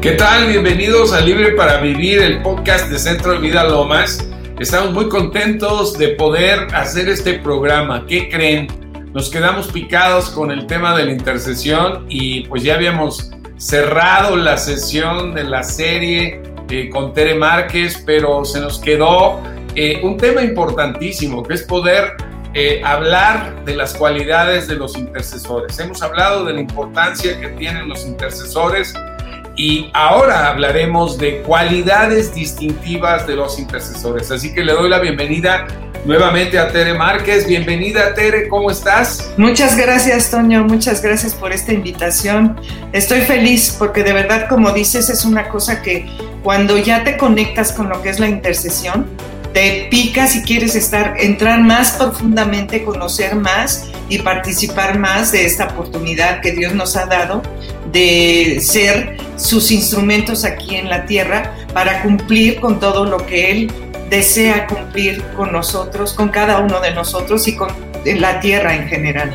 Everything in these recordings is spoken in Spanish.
¿Qué tal? Bienvenidos a Libre para Vivir, el podcast de Centro de Vida Lomas. Estamos muy contentos de poder hacer este programa. ¿Qué creen? Nos quedamos picados con el tema de la intercesión y pues ya habíamos cerrado la sesión de la serie eh, con Tere Márquez, pero se nos quedó eh, un tema importantísimo, que es poder eh, hablar de las cualidades de los intercesores. Hemos hablado de la importancia que tienen los intercesores y ahora hablaremos de cualidades distintivas de los intercesores. Así que le doy la bienvenida nuevamente a Tere Márquez. Bienvenida Tere, ¿cómo estás? Muchas gracias Toño, muchas gracias por esta invitación. Estoy feliz porque de verdad, como dices, es una cosa que cuando ya te conectas con lo que es la intercesión, te pica si quieres estar, entrar más profundamente, conocer más y participar más de esta oportunidad que Dios nos ha dado de ser sus instrumentos aquí en la tierra para cumplir con todo lo que Él desea cumplir con nosotros, con cada uno de nosotros y con la tierra en general.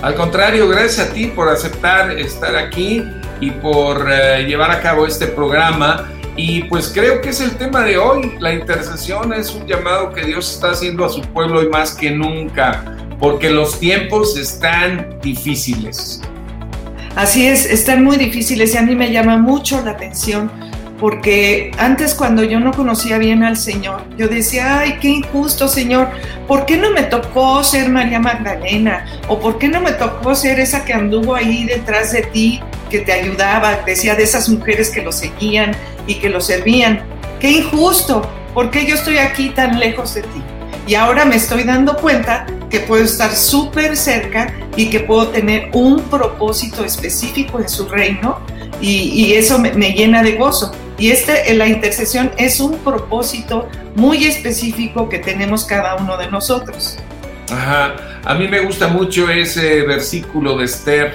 Al contrario, gracias a ti por aceptar estar aquí y por eh, llevar a cabo este programa y pues creo que es el tema de hoy. La intercesión es un llamado que Dios está haciendo a su pueblo y más que nunca, porque los tiempos están difíciles. Así es, están muy difíciles y a mí me llama mucho la atención porque antes cuando yo no conocía bien al Señor, yo decía, ay, qué injusto Señor, ¿por qué no me tocó ser María Magdalena? ¿O por qué no me tocó ser esa que anduvo ahí detrás de ti, que te ayudaba? Decía de esas mujeres que lo seguían y que lo servían. Qué injusto, ¿por qué yo estoy aquí tan lejos de ti? Y ahora me estoy dando cuenta que puedo estar súper cerca y que puedo tener un propósito específico en su reino y, eso me, llena de gozo. Y este, la intercesión es un propósito muy específico que tenemos cada uno de nosotros. Ajá, a mí me gusta mucho ese versículo de Esther,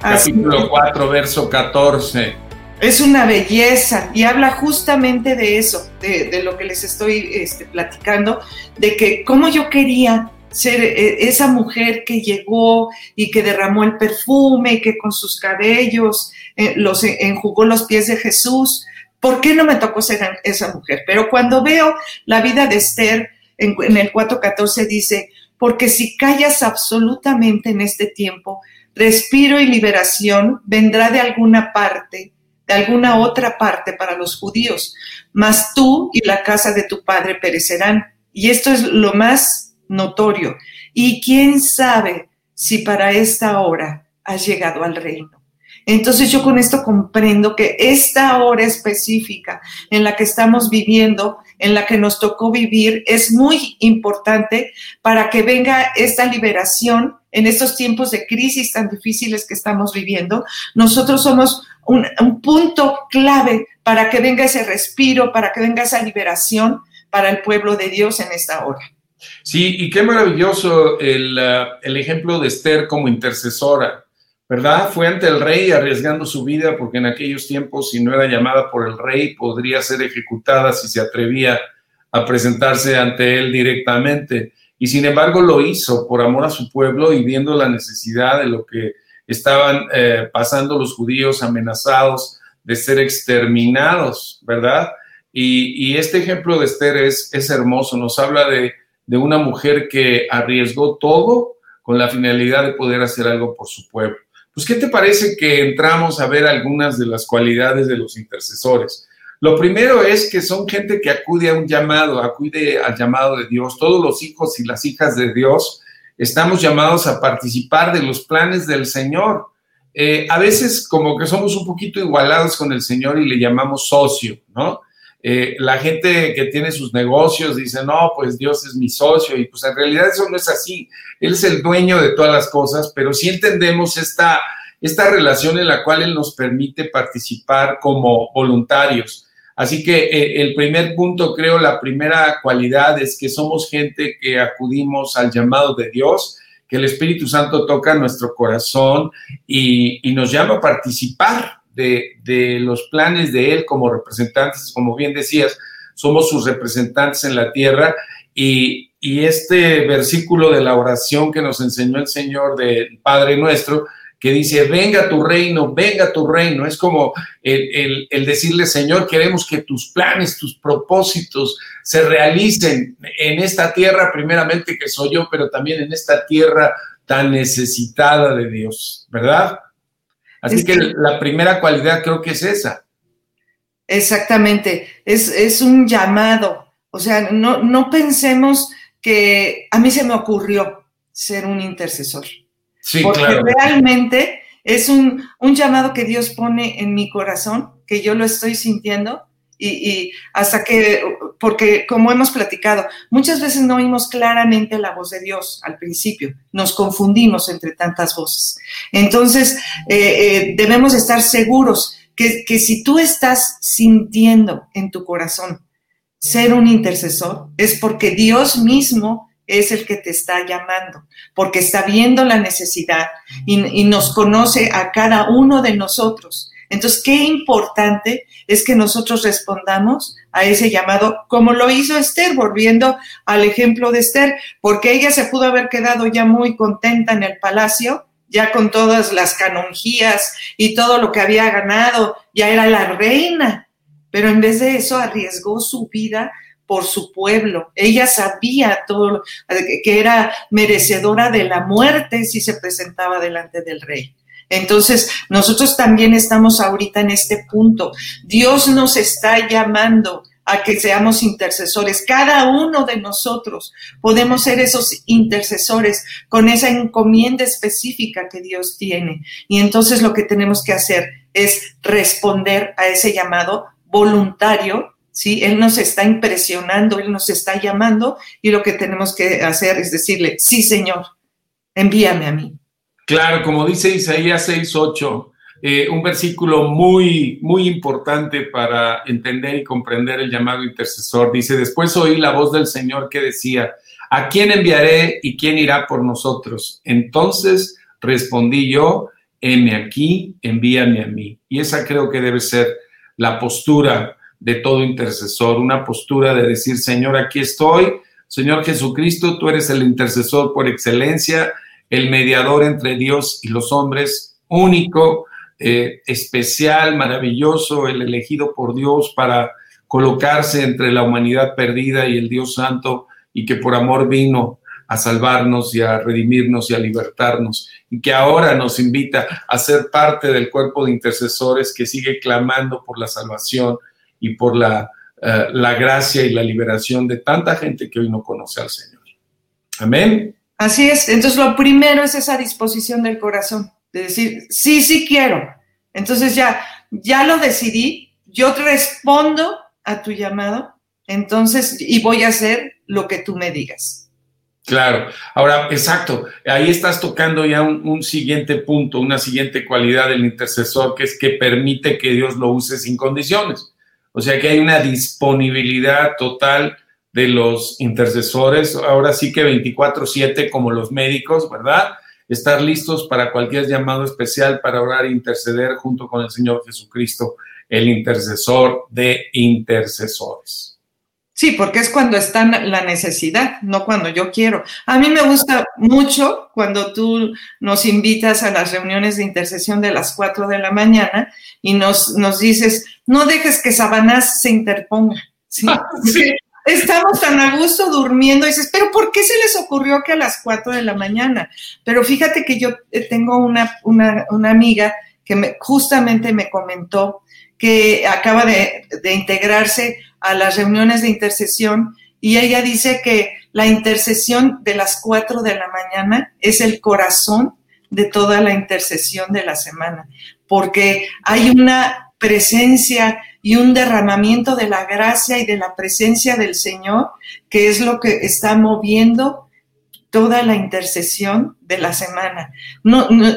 capítulo 4, verso 14 es una belleza y habla justamente de eso, de, lo que les estoy este, platicando, de que como yo quería ser eh, esa mujer que llegó y que derramó el perfume, que con sus cabellos eh, los enjugó los pies de Jesús. ¿Por qué no me tocó ser esa mujer? Pero cuando veo la vida de Esther en, en el 4.14 dice, porque si callas absolutamente en este tiempo, respiro y liberación vendrá de alguna parte de alguna otra parte para los judíos, mas tú y la casa de tu padre perecerán. Y esto es lo más notorio. Y quién sabe si para esta hora has llegado al reino. Entonces yo con esto comprendo que esta hora específica en la que estamos viviendo, en la que nos tocó vivir, es muy importante para que venga esta liberación en estos tiempos de crisis tan difíciles que estamos viviendo. Nosotros somos un, punto clave para que venga ese respiro, para que venga esa liberación para el pueblo de Dios en esta hora. Sí, y qué maravilloso el, uh, el ejemplo de Esther como intercesora ¿verdad? Fue ante el rey arriesgando su vida porque en aquellos tiempos, si no era llamada por el rey, podría ser ejecutada si se atrevía a presentarse ante él directamente. Y sin embargo lo hizo por amor a su pueblo y viendo la necesidad de lo que estaban eh, pasando los judíos amenazados de ser exterminados, ¿verdad? Y, este ejemplo de Esther es, es hermoso, nos habla de, de una mujer que arriesgó todo con la finalidad de poder hacer algo por su pueblo. Pues, ¿qué te parece que entramos a ver algunas de las cualidades de los intercesores? Lo primero es que son gente que acude a un llamado, acude al llamado de Dios. Todos los hijos y las hijas de Dios estamos llamados a participar de los planes del Señor. Eh, a veces como que somos un poquito igualados con el Señor y le llamamos socio, ¿no? Eh, la gente que tiene sus negocios dice, no, pues Dios es mi socio y pues en realidad eso no es así. Él es el dueño de todas las cosas, pero sí entendemos esta, esta relación en la cual Él nos permite participar como voluntarios. Así que eh, el primer punto, creo, la primera cualidad es que somos gente que acudimos al llamado de Dios, que el Espíritu Santo toca nuestro corazón y, y nos llama a participar de, los planes de Él como representantes, como bien decías, somos sus representantes en la tierra y, este versículo de la oración que nos enseñó el Señor del Padre nuestro, que dice, venga tu reino, venga tu reino. Es como el, decirle, Señor, queremos que tus planes, tus propósitos se realicen en esta tierra, primeramente que soy yo, pero también en esta tierra tan necesitada de Dios, ¿verdad? Así que, la primera cualidad creo que es esa. Exactamente, es, es un llamado. O sea, no, no pensemos que a mí se me ocurrió ser un intercesor. Sí, porque realmente es un, llamado que Dios pone en mi corazón, que yo lo estoy sintiendo y, hasta que, porque como hemos platicado, muchas veces no oímos claramente la voz de Dios al principio, nos confundimos entre tantas voces. Entonces, eh, eh, debemos estar seguros que, que si tú estás sintiendo en tu corazón ser un intercesor, es porque Dios mismo es el que te está llamando, porque está viendo la necesidad y, nos conoce a cada uno de nosotros. Entonces, qué importante es que nosotros respondamos a ese llamado, como lo hizo Esther, volviendo al ejemplo de Esther, porque ella se pudo haber quedado ya muy contenta en el palacio, ya con todas las canonjías y todo lo que había ganado, ya era la reina, pero en vez de eso arriesgó su vida por su pueblo. Ella sabía todo, que era merecedora de la muerte si se presentaba delante del rey. Entonces, nosotros también estamos ahorita en este punto. Dios nos está llamando a que seamos intercesores. Cada uno de nosotros podemos ser esos intercesores con esa encomienda específica que Dios tiene. Y entonces lo que tenemos que hacer es responder a ese llamado voluntario ¿sí? Él nos está impresionando, Él nos está llamando y lo que tenemos que hacer es decirle, sí, Señor, envíame a mí. Claro, como dice Isaías 6.8, eh, un versículo muy, muy importante para entender y comprender el llamado intercesor. Dice, después oí la voz del Señor que decía, ¿a quién enviaré y quién irá por nosotros? Entonces respondí yo, heme aquí, envíame a mí. Y esa creo que debe ser la postura de todo intercesor, una postura de decir, Señor, aquí estoy, Señor Jesucristo, tú eres el intercesor por excelencia, el mediador entre Dios y los hombres, único, eh, especial, maravilloso, el elegido por Dios para colocarse entre la humanidad perdida y el Dios Santo y que por amor vino a salvarnos y a redimirnos y a libertarnos, y que ahora nos invita a ser parte del cuerpo de intercesores que sigue clamando por la salvación y por la, eh, la gracia y la liberación de tanta gente que hoy no conoce al Señor. Amén. Así es. Entonces, lo primero es esa disposición del corazón, de decir, sí, sí quiero. Entonces ya, ya lo decidí, yo respondo a tu llamado, entonces, y voy a hacer lo que tú me digas. Claro, ahora, exacto, ahí estás tocando ya un, un, siguiente punto, una siguiente cualidad del intercesor, que es que permite que Dios lo use sin condiciones. O sea que hay una disponibilidad total de los intercesores, ahora sí que 24/7 como los médicos, ¿verdad? Estar listos para cualquier llamado especial para orar e interceder junto con el Señor Jesucristo, el intercesor de intercesores. Sí, porque es cuando está la necesidad, no cuando yo quiero. A mí me gusta mucho cuando tú nos invitas a las reuniones de intercesión de las 4 de la mañana y nos, nos dices, no dejes que Sabanás se interponga. ¿Sí? Estamos tan a gusto durmiendo y dices, pero ¿por qué se les ocurrió que a las 4 de la mañana? Pero fíjate que yo eh, tengo una, una, una amiga que me, justamente me comentó que acaba de, de integrarse a las reuniones de intercesión y ella dice que la intercesión de las 4 de la mañana es el corazón de toda la intercesión de la semana, porque hay una presencia y un derramamiento de la gracia y de la presencia del Señor, que es lo que está moviendo toda la intercesión de la semana. No, no,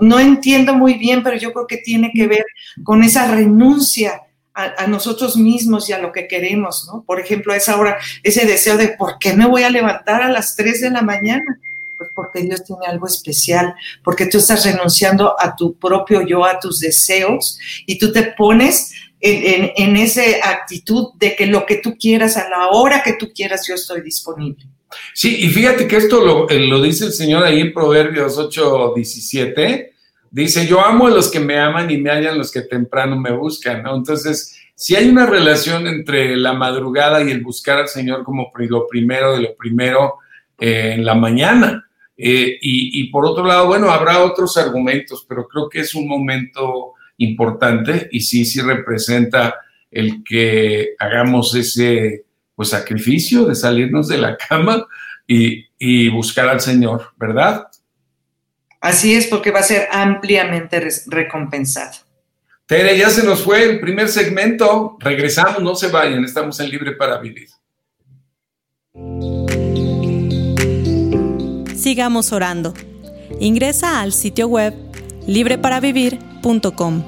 no, entiendo muy bien, pero yo creo que tiene que ver con esa renuncia a, nosotros mismos y a lo que queremos, ¿no? Por ejemplo, a esa hora, ese deseo de ¿por qué me voy a levantar a las 3 de la mañana? Pues porque Dios tiene algo especial, porque tú estás renunciando a tu propio yo, a tus deseos, y tú te pones en, en, esa actitud de que lo que tú quieras, a la hora que tú quieras, yo estoy disponible. Sí, y fíjate que esto lo, eh, lo dice el Señor ahí en Proverbios 8, 17 dice, yo amo a los que me aman y me hallan los que temprano me buscan, ¿no? Entonces, si hay una relación entre la madrugada y el buscar al Señor como lo primero de lo primero eh, en la mañana. Eh, y, y, por otro lado, bueno, habrá otros argumentos, pero creo que es un momento importante y sí, sí representa el que hagamos ese pues, sacrificio de salirnos de la cama y, y buscar al Señor, ¿verdad? Así es, porque va a ser ampliamente recompensado. Tere, ya se nos fue el primer segmento. Regresamos, no se vayan, estamos en Libre para Vivir. Sigamos orando. Ingresa al sitio web libreparavivir.com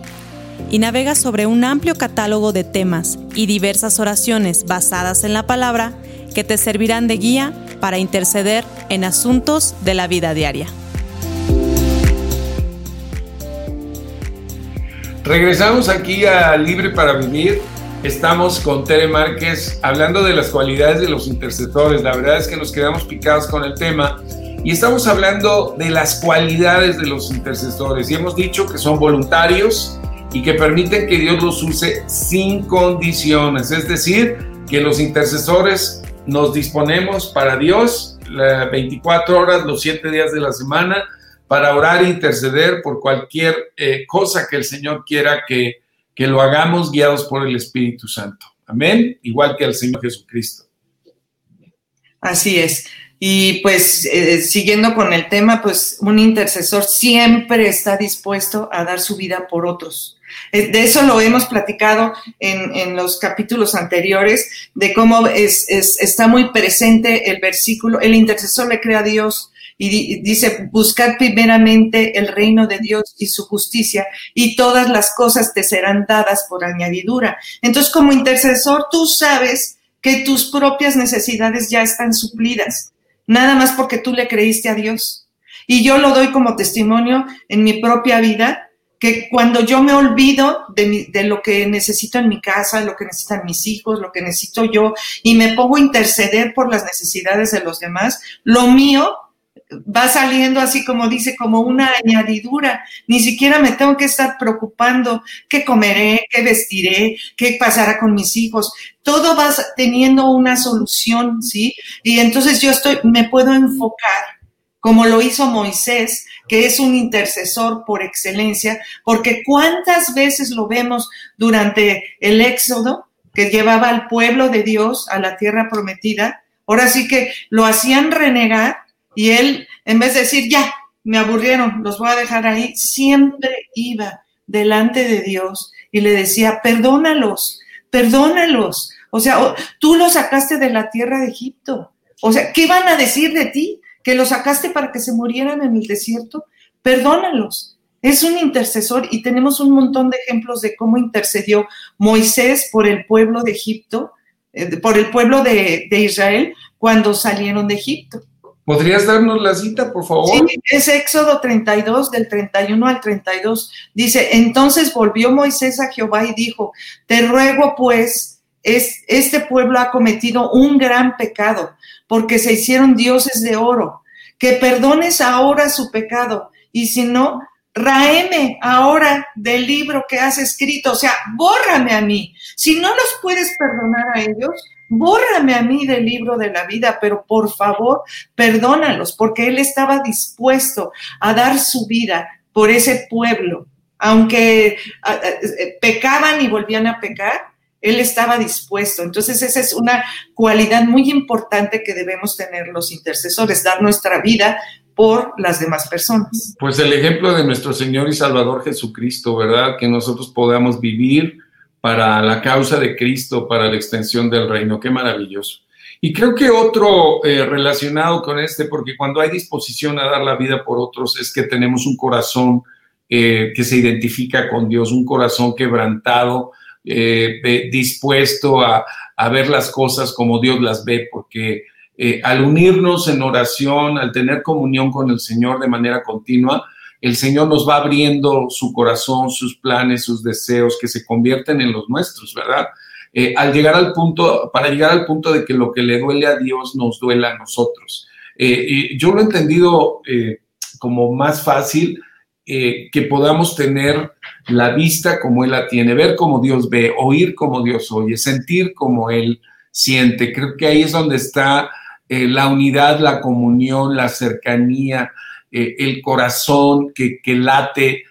y navega sobre un amplio catálogo de temas y diversas oraciones basadas en la palabra que te servirán de guía para interceder en asuntos de la vida diaria. Regresamos aquí a Libre para Vivir. Estamos con Tere Márquez hablando de las cualidades de los intercesores. La verdad es que nos quedamos picados con el tema y estamos hablando de las cualidades de los intercesores. Y hemos dicho que son voluntarios y que permiten que Dios los use sin condiciones. Es decir, que los intercesores nos disponemos para Dios 24 horas, los 7 días de la semana, para orar e interceder por cualquier eh, cosa que el Señor quiera que, que lo hagamos guiados por el Espíritu Santo. Amén, igual que al Señor Jesucristo. Así es. Y pues eh, siguiendo con el tema, pues un intercesor siempre está dispuesto a dar su vida por otros. Eh, de eso lo hemos platicado en, los capítulos anteriores, de cómo es, está muy presente el versículo, el intercesor le cree a Dios y dice, buscar primeramente el reino de Dios y su justicia y todas las cosas te serán dadas por añadidura. Entonces, como intercesor, tú sabes que tus propias necesidades ya están suplidas, nada más porque tú le creíste a Dios. Y yo lo doy como testimonio en mi propia vida, que cuando yo me olvido de, de, lo que necesito en mi casa, lo que necesitan mis hijos, lo que necesito yo, y me pongo a interceder por las necesidades de los demás, lo mío va saliendo así como dice, como una añadidura. Ni siquiera me tengo que estar preocupando qué comeré, qué vestiré, qué pasará con mis hijos. Todo va teniendo una solución, ¿sí? Y entonces yo estoy, me puedo enfocar, como lo hizo Moisés, que es un intercesor por excelencia, porque cuántas veces lo vemos durante el éxodo que llevaba al pueblo de Dios a la tierra prometida, ahora sí que lo hacían renegar y él, en vez de decir, ya, me aburrieron, los voy a dejar ahí, siempre iba delante de Dios y le decía, perdónalos, perdónalos. O sea, tú los sacaste de la tierra de Egipto. O sea, ¿qué van a decir de ti? que lo sacaste para que se murieran en el desierto, perdónalos. Es un intercesor y tenemos un montón de ejemplos de cómo intercedió Moisés por el pueblo de Egipto, eh, por el pueblo de, Israel cuando salieron de Egipto. ¿Podrías darnos la cita, por favor? Sí, es Éxodo 32, del 31 al 32. Dice, entonces volvió Moisés a Jehová y dijo, te ruego pues, es, este pueblo ha cometido un gran pecado porque se hicieron dioses de oro, que perdones ahora su pecado, y si no, raeme ahora del libro que has escrito, o sea, bórrame a mí. Si no los puedes perdonar a ellos, bórrame a mí del libro de la vida, pero por favor, perdónalos, porque él estaba dispuesto a dar su vida por ese pueblo, aunque eh, pecaban y volvían a pecar, él estaba dispuesto. Entonces, esa es una cualidad muy importante que debemos tener los intercesores, dar nuestra vida por las demás personas. Pues el ejemplo de nuestro Señor y Salvador Jesucristo, ¿verdad? Que nosotros podamos vivir para la causa de Cristo, para la extensión del reino. Qué maravilloso. Y creo que otro eh, relacionado con este, porque cuando hay disposición a dar la vida por otros, es que tenemos un corazón eh, que se identifica con Dios, un corazón quebrantado, eh, dispuesto a, ver las cosas como Dios las ve, porque al unirnos en oración, al tener comunión con el Señor de manera continua, el Señor nos va abriendo su corazón, sus planes, sus deseos, que se convierten en los nuestros, ¿verdad? Eh, al llegar al punto, para llegar al punto de que lo que le duele a Dios nos duela a nosotros. y yo lo he entendido como más fácil eh, que podamos tener la vista como Él la tiene, ver como Dios ve, oír como Dios oye, sentir como Él siente. Creo que ahí es donde está eh, la unidad, la comunión, la cercanía, eh, el corazón que, late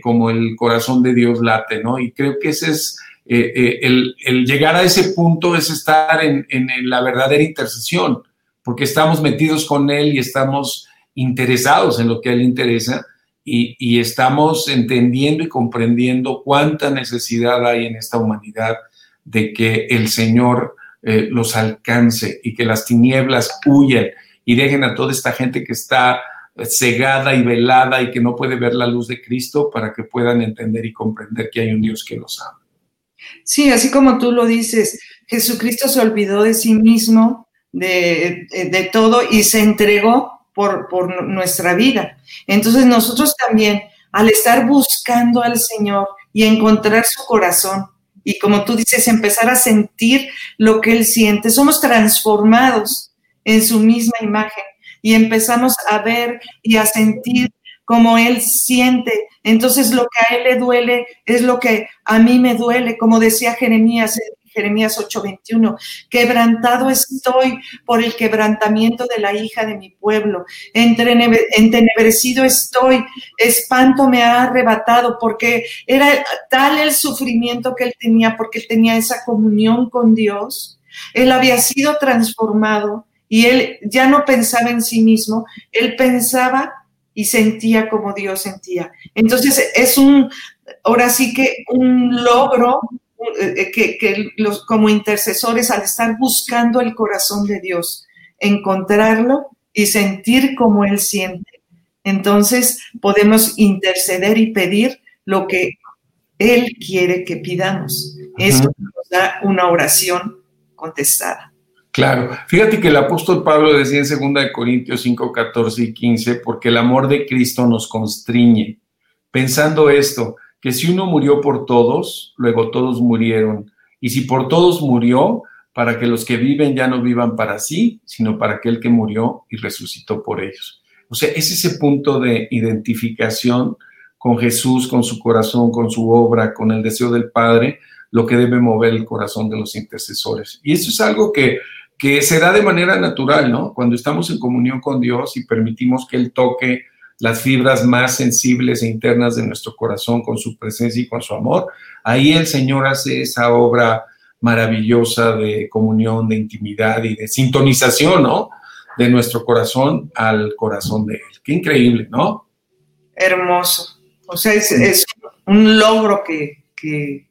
como el corazón de Dios late, ¿no? Y creo que ese es el, llegar a ese punto, es estar en, en la verdadera intercesión, porque estamos metidos con Él y estamos interesados en lo que a Él interesa y, estamos entendiendo y comprendiendo cuánta necesidad hay en esta humanidad de que el Señor eh, los alcance y que las tinieblas huyan y dejen a toda esta gente que está cegada y velada y que no puede ver la luz de Cristo para que puedan entender y comprender que hay un Dios que los ama. Sí, así como tú lo dices, Jesucristo se olvidó de sí mismo, de, de todo y se entregó por, nuestra vida. Entonces nosotros también, al estar buscando al Señor y encontrar su corazón, y como tú dices, empezar a sentir lo que Él siente, somos transformados en su misma imagen y empezamos a ver y a sentir como Él siente. Entonces lo que a Él le duele es lo que a mí me duele, como decía Jeremías, Jeremías 8:21, quebrantado estoy por el quebrantamiento de la hija de mi pueblo, entenebrecido estoy, espanto me ha arrebatado, porque era tal el sufrimiento que él tenía, porque él tenía esa comunión con Dios, él había sido transformado y él ya no pensaba en sí mismo, él pensaba y sentía como Dios sentía. Entonces es un, ahora sí que un logro eh, que, los, como intercesores, al estar buscando el corazón de Dios, encontrarlo y sentir como Él siente, entonces podemos interceder y pedir lo que Él quiere que pidamos. Eso nos da una oración contestada. Claro, fíjate que el apóstol Pablo decía en 2 Corintios 5, 14 y 15, porque el amor de Cristo nos constriñe, pensando esto, que si uno murió por todos, luego todos murieron. Y si por todos murió, para que los que viven ya no vivan para sí, sino para aquel que murió y resucitó por ellos. O sea, es ese punto de identificación con Jesús, con su corazón, con su obra, con el deseo del Padre, lo que debe mover el corazón de los intercesores. Y eso es algo que, que se da de manera natural, ¿no? Cuando estamos en comunión con Dios y permitimos que Él toque las fibras más sensibles e internas de nuestro corazón con su presencia y con su amor. Ahí el Señor hace esa obra maravillosa de comunión, de intimidad y de sintonización, ¿no? De nuestro corazón al corazón de Él. Qué increíble, ¿no? Hermoso. O sea, es, un logro que, que,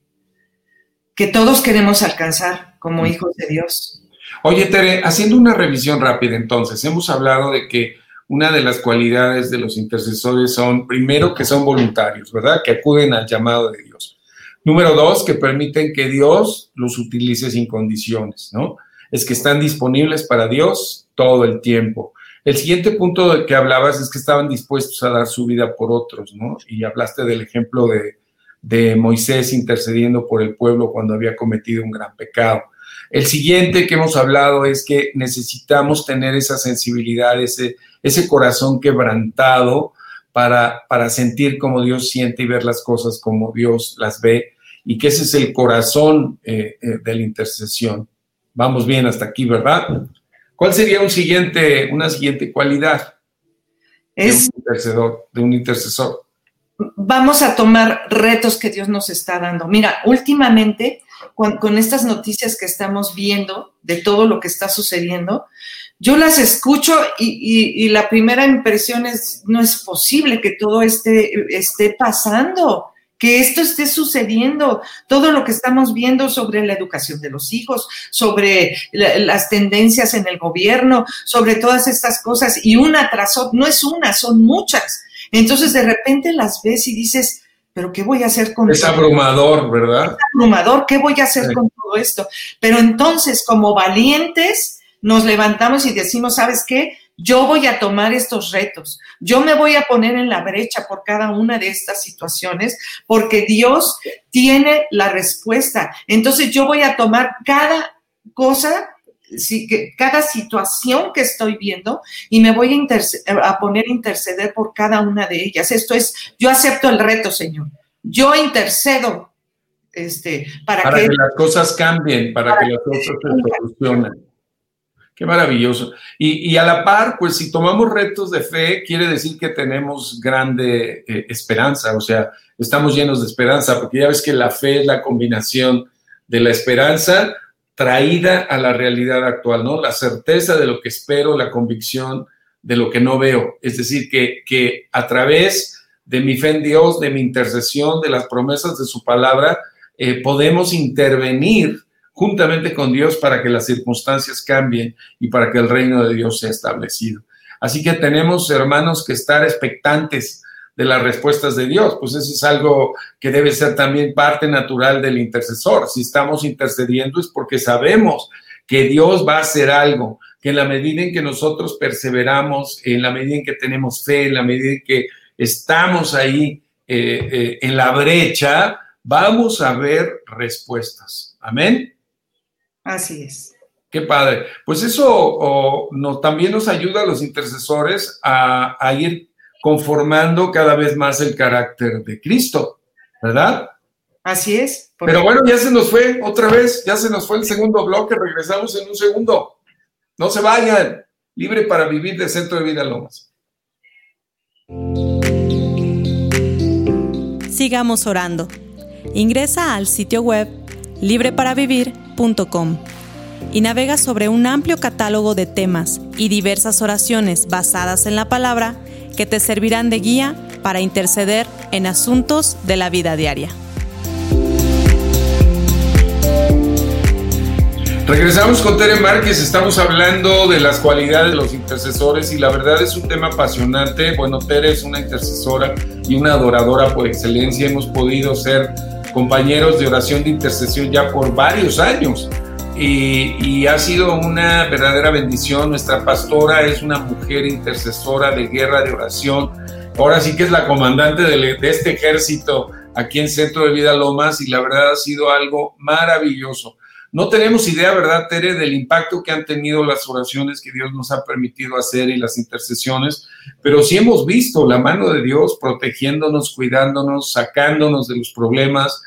que todos queremos alcanzar como hijos de Dios. Oye, Tere, haciendo una revisión rápida entonces, hemos hablado de que una de las cualidades de los intercesores son, primero, que son voluntarios, ¿verdad? Que acuden al llamado de Dios. Número dos, que permiten que Dios los utilice sin condiciones, ¿no? Es que están disponibles para Dios todo el tiempo. El siguiente punto del que hablabas es que estaban dispuestos a dar su vida por otros, ¿no? Y hablaste del ejemplo de, de Moisés intercediendo por el pueblo cuando había cometido un gran pecado. El siguiente que hemos hablado es que necesitamos tener esa sensibilidad, ese, ese corazón quebrantado para, para sentir como Dios siente y ver las cosas como Dios las ve, y que ese es el corazón eh, eh, de la intercesión. Vamos bien hasta aquí, ¿verdad? ¿Cuál sería un siguiente, una siguiente cualidad es, de, un intercesor, de un intercesor? Vamos a tomar retos que Dios nos está dando. Mira, últimamente, con, estas noticias que estamos viendo de todo lo que está sucediendo, yo las escucho y, la primera impresión es, no es posible que todo esté, esté pasando, que esto esté sucediendo, todo lo que estamos viendo sobre la educación de los hijos, sobre las tendencias en el gobierno, sobre todas estas cosas, y una tras otra, no es una, son muchas. Entonces de repente las ves y dices, pero ¿qué voy a hacer con Es abrumador, ¿verdad? Es abrumador, ¿qué voy a hacer con todo esto? Pero entonces, como valientes, nos levantamos y decimos, ¿sabes qué? Yo voy a tomar estos retos, yo me voy a poner en la brecha por cada una de estas situaciones, porque Dios tiene la respuesta. Entonces yo voy a tomar cada cosa cada situación que estoy viendo y me voy a, a poner a interceder por cada una de ellas. Esto es, yo acepto el reto, Señor. Yo intercedo este, para, que, las cosas cambien, para, que, las cosas se solucionen. Qué maravilloso. Y, a la par, pues si tomamos retos de fe, quiere decir que tenemos grande eh, esperanza, o sea, estamos llenos de esperanza, porque ya ves que la fe es la combinación de la esperanza traída a la realidad actual, ¿no? La certeza de lo que espero, la convicción de lo que no veo. Es decir, que, que a través de mi fe en Dios, de mi intercesión, de las promesas de su palabra, eh, podemos intervenir juntamente con Dios para que las circunstancias cambien y para que el reino de Dios sea establecido. Así que tenemos, hermanos, que estar expectantes de las respuestas de Dios, pues eso es algo que debe ser también parte natural del intercesor. Si estamos intercediendo es porque sabemos que Dios va a hacer algo, que en la medida en que nosotros perseveramos, en la medida en que tenemos fe, en la medida en que estamos ahí eh, eh, en la brecha, vamos a ver respuestas. Amén. Así es. Qué padre. Pues eso también nos ayuda a los intercesores a, ir conformando cada vez más el carácter de Cristo, ¿verdad? Así es. Pero bueno, ya se nos fue otra vez, ya se nos fue el segundo bloque, regresamos en un segundo. No se vayan, libre para vivir de Centro de Vida Lomas. Sigamos orando. Ingresa al sitio web libreparavivir.com y navega sobre un amplio catálogo de temas y diversas oraciones basadas en la palabra que te servirán de guía para interceder en asuntos de la vida diaria. Regresamos con Tere Márquez, estamos hablando de las cualidades de los intercesores y la verdad es un tema apasionante. Bueno, Tere es una intercesora y una adoradora por excelencia. Hemos podido ser compañeros de oración de intercesión ya por varios años y, ha sido una verdadera bendición. Nuestra pastora es una mujer intercesora de guerra de oración. Ahora sí que es la comandante de, de este ejército aquí en Centro de Vida Lomas y la verdad ha sido algo maravilloso. No tenemos idea, ¿verdad, Tere, del impacto que han tenido las oraciones que Dios nos ha permitido hacer y las intercesiones, pero sí hemos visto la mano de Dios protegiéndonos, cuidándonos, sacándonos de los problemas,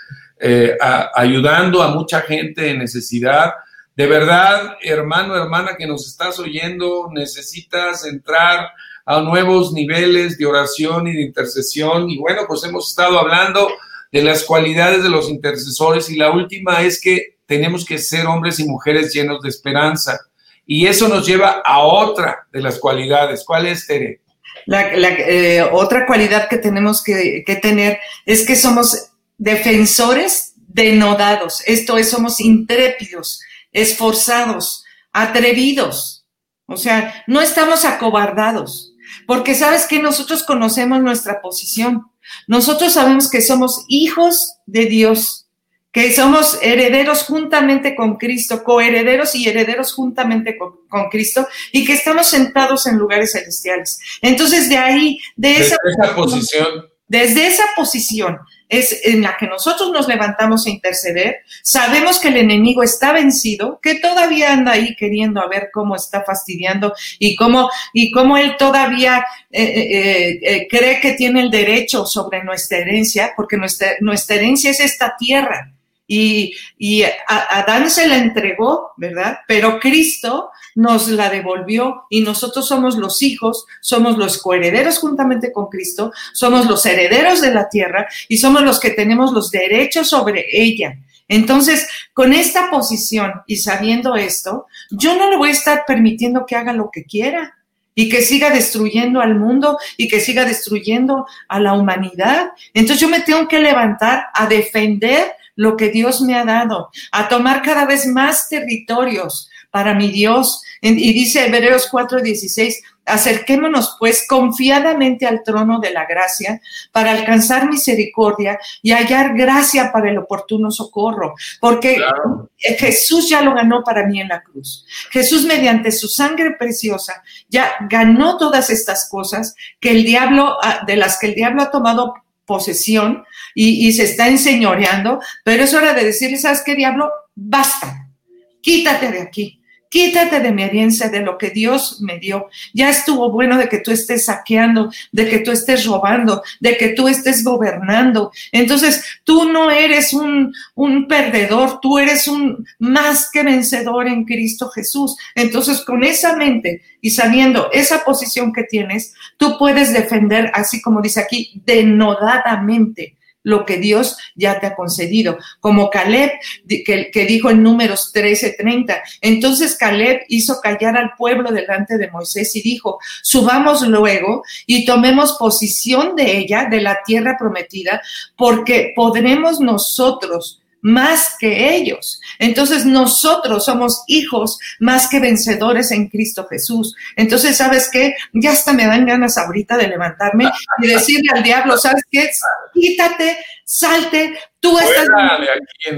eh, ayudando a mucha gente en necesidad. De verdad, hermano, hermana que nos estás oyendo, necesitas entrar a nuevos niveles de oración y de intercesión. Y bueno, pues hemos estado hablando de las cualidades de los intercesores y la última es que tenemos que ser hombres y mujeres llenos de esperanza. Y eso nos lleva a otra de las cualidades. ¿Cuál es, Tere? La, eh, otra cualidad que tenemos que, tener es que somos defensores denodados. Esto es, somos intrépidos, esforzados, atrevidos. O sea, no estamos acobardados. Porque sabes que nosotros conocemos nuestra posición. Nosotros sabemos que somos hijos de Dios que somos herederos juntamente con Cristo, coherederos y herederos juntamente con, Cristo, y que estamos sentados en lugares celestiales. Entonces, de ahí, de desde esa, posición. Desde esa posición es en la que nosotros nos levantamos a interceder, sabemos que el enemigo está vencido, que todavía anda ahí queriendo a ver cómo está fastidiando y cómo, y cómo él todavía eh, eh, eh, cree que tiene el derecho sobre nuestra herencia, porque nuestra, nuestra herencia es esta tierra y, Adán se la entregó, ¿verdad? Pero Cristo nos la devolvió y nosotros somos los hijos, somos los coherederos juntamente con Cristo, somos los herederos de la tierra y somos los que tenemos los derechos sobre ella. Entonces, con esta posición y sabiendo esto, yo no le voy a estar permitiendo que haga lo que quiera y que siga destruyendo al mundo y que siga destruyendo a la humanidad. Entonces yo me tengo que levantar a defender lo que Dios me ha dado, a tomar cada vez más territorios para mi Dios. Y dice Hebreos 4:16, acerquémonos pues confiadamente al trono de la gracia para alcanzar misericordia y hallar gracia para el oportuno socorro, porque Jesús ya lo ganó para mí en la cruz. Jesús mediante su sangre preciosa ya ganó todas estas cosas que el diablo, de las que el diablo ha tomado posesión y, se está enseñoreando, pero es hora de decirle, ¿sabes qué diablo? Basta, quítate de aquí, Quítate de mi herencia, de lo que Dios me dio. Ya estuvo bueno de que tú estés saqueando, de que tú estés robando, de que tú estés gobernando. Entonces, tú no eres un, un perdedor, tú eres un más que vencedor en Cristo Jesús. Entonces, con esa mente y sabiendo esa posición que tienes, tú puedes defender, así como dice aquí, denodadamente lo que Dios ya te ha concedido. Como Caleb, que, que dijo en números 13:30. Entonces Caleb hizo callar al pueblo delante de Moisés y dijo, subamos luego y tomemos posición de ella, de la tierra prometida, porque podremos nosotros más que ellos. Entonces nosotros somos hijos más que vencedores en Cristo Jesús. Entonces, ¿sabes qué? Ya hasta me dan ganas ahorita de levantarme y decirle al diablo, ¿sabes qué? Quítate, salte, tú estás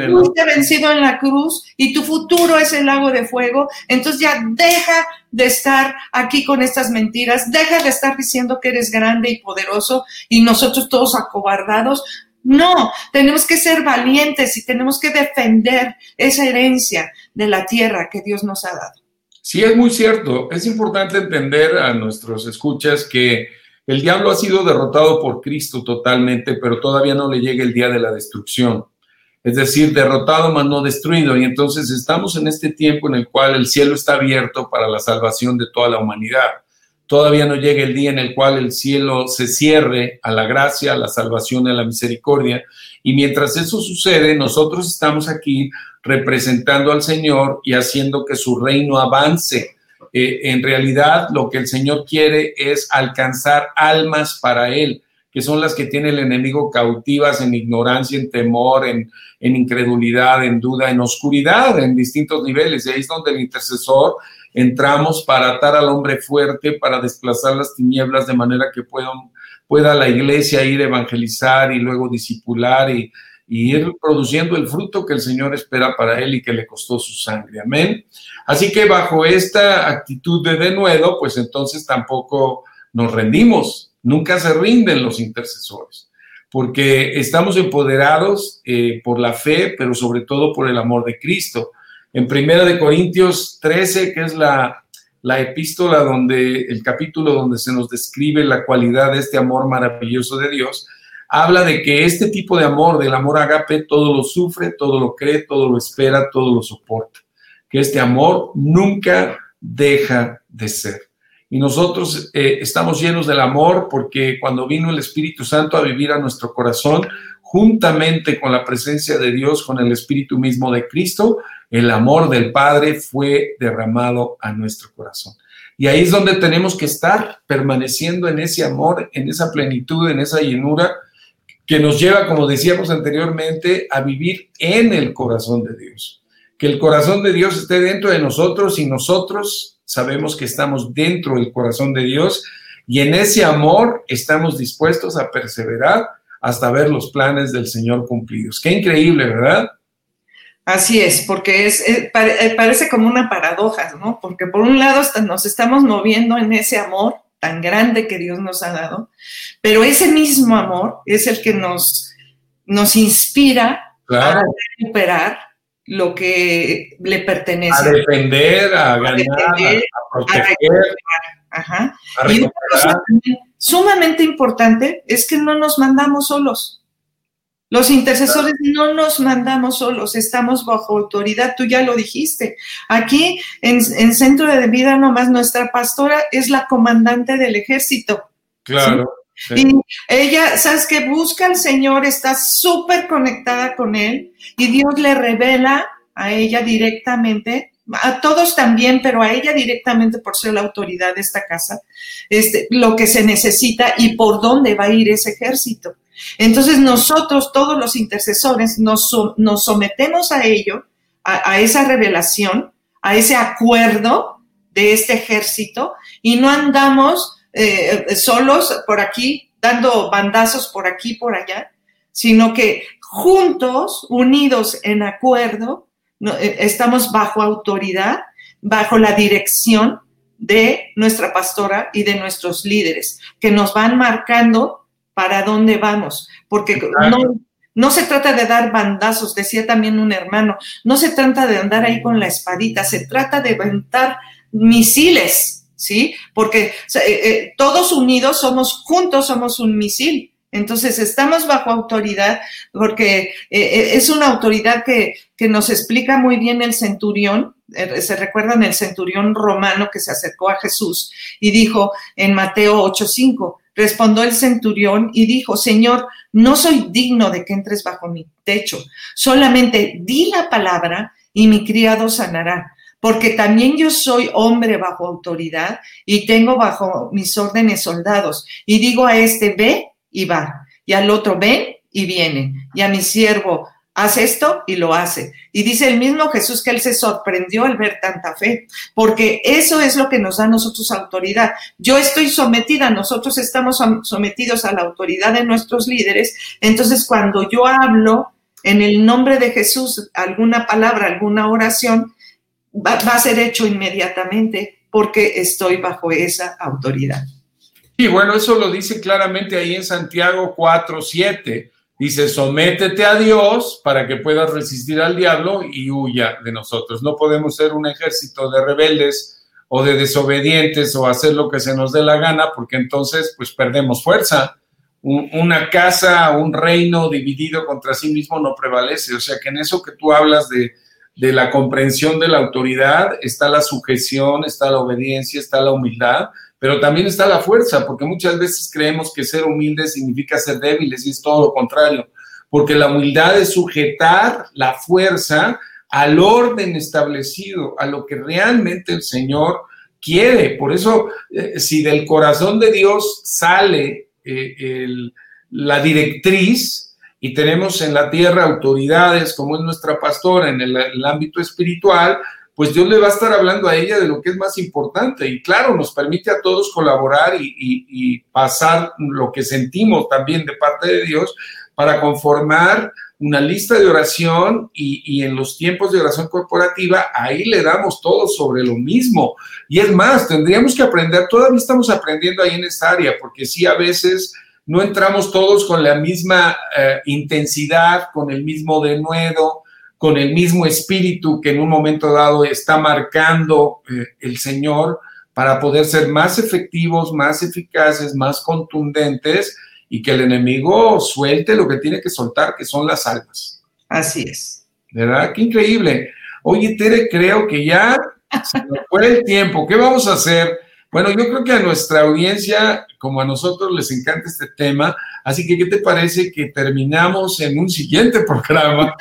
tú vencido en la cruz y tu futuro es el lago de fuego. Entonces ya deja de estar aquí con estas mentiras, deja de estar diciendo que eres grande y poderoso y nosotros todos acobardados. No, tenemos que ser valientes y tenemos que defender esa herencia de la tierra que Dios nos ha dado. Sí, es muy cierto. Es importante entender a nuestros escuchas que el diablo ha sido derrotado por Cristo totalmente, pero todavía no le llega el día de la destrucción. Es decir, derrotado mas no destruido. Y entonces estamos en este tiempo en el cual el cielo está abierto para la salvación de toda la humanidad todavía no llega el día en el cual el cielo se cierre a la gracia, a la salvación, a la misericordia. Y mientras eso sucede, nosotros estamos aquí representando al Señor y haciendo que su reino avance. Eh, en realidad, lo que el Señor quiere es alcanzar almas para Él, que son las que tiene el enemigo cautivas en ignorancia, en temor, en, en incredulidad, en duda, en oscuridad, en distintos niveles. Y ahí es donde el intercesor entramos para atar al hombre fuerte, para desplazar las tinieblas de manera que pueda la iglesia ir a evangelizar y luego disipular y, ir produciendo el fruto que el Señor espera para él y que le costó su sangre. Amén. Así que bajo esta actitud de denuedo, pues entonces tampoco nos rendimos. Nunca se rinden los intercesores, porque estamos empoderados eh, por la fe, pero sobre todo por el amor de Cristo en Primera de Corintios 13, que es la, la epístola donde, el capítulo donde se nos describe la cualidad de este amor maravilloso de Dios, habla de que este tipo de amor, del amor agape, todo lo sufre, todo lo cree, todo lo espera, todo lo soporta. Que este amor nunca deja de ser. Y nosotros eh, estamos llenos del amor porque cuando vino el Espíritu Santo a vivir a nuestro corazón, juntamente con la presencia de Dios, con el Espíritu mismo de Cristo, el amor del Padre fue derramado a nuestro corazón. Y ahí es donde tenemos que estar permaneciendo en ese amor, en esa plenitud, en esa llenura que nos lleva, como decíamos anteriormente, a vivir en el corazón de Dios. Que el corazón de Dios esté dentro de nosotros y nosotros sabemos que estamos dentro del corazón de Dios y en ese amor estamos dispuestos a perseverar hasta ver los planes del Señor cumplidos. Qué increíble, ¿verdad? Así es, porque es, eh, parece como una paradoja, ¿no? Porque por un lado nos estamos moviendo en ese amor tan grande que Dios nos ha dado, pero ese mismo amor es el que nos, nos inspira a recuperar lo que le pertenece. A defender, a, ganar, a, proteger. Ajá. y una cosa sumamente importante es que no nos mandamos solos. Los intercesores no nos mandamos solos, estamos bajo autoridad, tú ya lo dijiste. Aquí en, Centro de Vida nomás nuestra pastora es la comandante del ejército. Claro. Y ella, ¿sabes que Busca al Señor, está súper conectada con Él y Dios le revela a ella directamente, a todos también, pero a ella directamente por ser la autoridad de esta casa, este, lo que se necesita y por dónde va a ir ese ejército. Entonces nosotros, todos los intercesores, nos, sometemos a ello, a, esa revelación, a ese acuerdo de este ejército y no andamos eh, solos por aquí, dando bandazos por aquí, por allá, sino que juntos, unidos en acuerdo, eh, estamos bajo autoridad, bajo la dirección de nuestra pastora y de nuestros líderes, que nos van marcando para dónde vamos, porque no, No se trata de dar bandazos, decía también un hermano, no se trata de andar ahí con la espadita, se trata de aventar misiles, ¿sí? Porque eh, eh, todos unidos somos, juntos somos un misil. Entonces, estamos bajo autoridad porque eh, es una autoridad que, que, nos explica muy bien el centurión. Se recuerdan el centurión romano que se acercó a Jesús y dijo en Mateo 8:5, respondió el centurión y dijo, Señor, no soy digno de que entres bajo mi techo, solamente di la palabra y mi criado sanará porque también yo soy hombre bajo autoridad y tengo bajo mis órdenes soldados. Y digo a este, ve y va, y al otro, ven y viene, y a mi siervo, haz esto y lo hace. Y dice el mismo Jesús que él se sorprendió al ver tanta fe, porque eso es lo que nos da a nosotros autoridad. Yo estoy sometida, nosotros estamos sometidos a la autoridad de nuestros líderes, entonces cuando yo hablo en el nombre de Jesús alguna palabra, alguna oración, va, a ser hecho inmediatamente porque estoy bajo esa autoridad. Y bueno, eso lo dice claramente ahí en Santiago 4, 7. Dice, sométete a Dios para que puedas resistir al diablo y huya de nosotros. No podemos ser un ejército de rebeldes o de desobedientes o hacer lo que se nos dé la gana, porque entonces pues perdemos fuerza. una casa, un reino dividido contra sí mismo no prevalece. O sea que en eso que tú hablas de, de la comprensión de la autoridad está la sujeción, está la obediencia, está la humildad, pero también está la fuerza, porque muchas veces creemos que ser humilde significa ser débiles y es todo lo contrario, porque la humildad es sujetar la fuerza al orden establecido, a lo que realmente el Señor quiere. Por eso, eh, si del corazón de Dios sale eh, la directriz, y tenemos en la tierra autoridades como es nuestra pastora en el, ámbito espiritual, pues Dios le va a estar hablando a ella de lo que es más importante y claro, nos permite a todos colaborar y, pasar lo que sentimos también de parte de Dios para conformar una lista de oración y, y, en los tiempos de oración corporativa, ahí le damos todo sobre lo mismo. Y es más, tendríamos que aprender, todavía estamos aprendiendo ahí en esta área, porque sí a veces no entramos todos con la misma eh, intensidad, con el mismo denuedo, con el mismo espíritu que en un momento dado está marcando eh, el Señor para poder ser más efectivos, más eficaces, más contundentes y que el enemigo suelte lo que tiene que soltar, que son las almas. Así es. ¿Verdad? Qué increíble. Oye, Tere, creo que ya se nos fue el tiempo. ¿Qué vamos a hacer? Bueno, yo creo que a nuestra audiencia, como a nosotros, les encanta este tema, así que ¿qué te parece que terminamos en un siguiente programa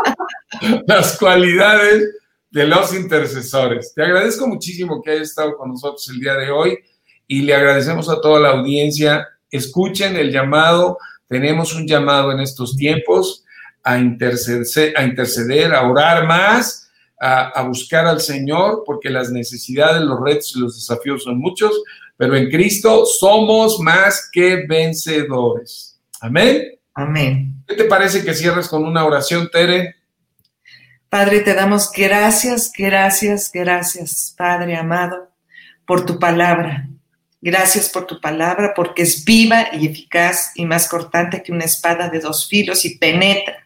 las cualidades de los intercesores? Te agradezco muchísimo que hayas estado con nosotros el día de hoy y le agradecemos a toda la audiencia. Escuchen el llamado, tenemos un llamado en estos tiempos a interceder, a, interceder, a orar más a, buscar al Señor porque las necesidades, los retos y los desafíos son muchos, pero en Cristo somos más que vencedores. Amén. Amén. ¿Qué te parece que cierres con una oración, Tere? Padre, te damos gracias, gracias, gracias, Padre amado, por tu palabra. Gracias por tu palabra, porque es viva y eficaz y más cortante que una espada de dos filos y penetra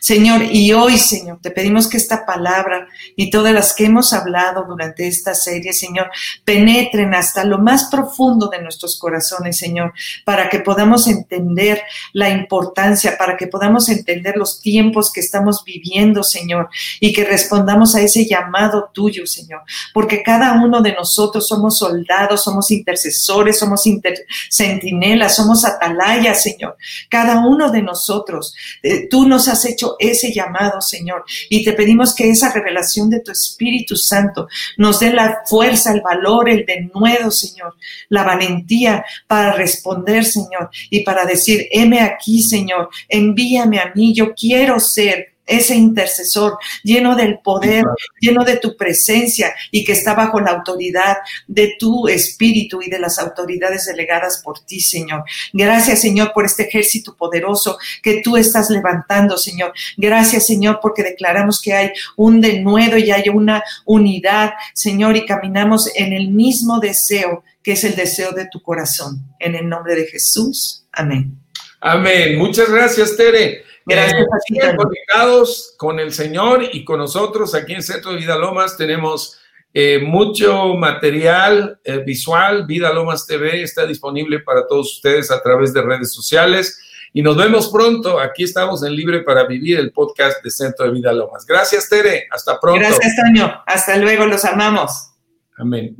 Señor, y hoy, Señor, te pedimos que esta palabra y todas las que hemos hablado durante esta serie, Señor, penetren hasta lo más profundo de nuestros corazones, Señor, para que podamos entender la importancia, para que podamos entender los tiempos que estamos viviendo, Señor, y que respondamos a ese llamado tuyo, Señor, porque cada uno de nosotros somos soldados, somos intercesores, somos centinelas, somos atalayas, Señor. Cada uno de nosotros, eh, tú nos has hecho ese llamado, Señor. Y te pedimos que esa revelación de tu Espíritu Santo nos dé la fuerza, el valor, el denuedo, Señor, la valentía para responder, Señor, y para decir, heme aquí, Señor, envíame a mí, yo quiero ser ese intercesor lleno del poder, lleno de tu presencia y que está bajo la autoridad de tu espíritu y de las autoridades delegadas por ti, Señor. Gracias, Señor, por este ejército poderoso que tú estás levantando, Señor. Gracias, Señor, porque declaramos que hay un denuedo y hay una unidad, Señor, y caminamos en el mismo deseo que es el deseo de tu corazón. En el nombre de Jesús. Amén. Amén. Muchas gracias, Tere. Gracias. Eh, conectados con el Señor y con nosotros aquí en Centro de Vida Lomas tenemos eh, mucho material eh, visual. Vida Lomas TV está disponible para todos ustedes a través de redes sociales. Y nos vemos pronto. Aquí estamos en Libre para Vivir, el podcast de Centro de Vida Lomas. Gracias, Tere. Hasta pronto. Gracias, Toño. Hasta luego. Los amamos. Amén.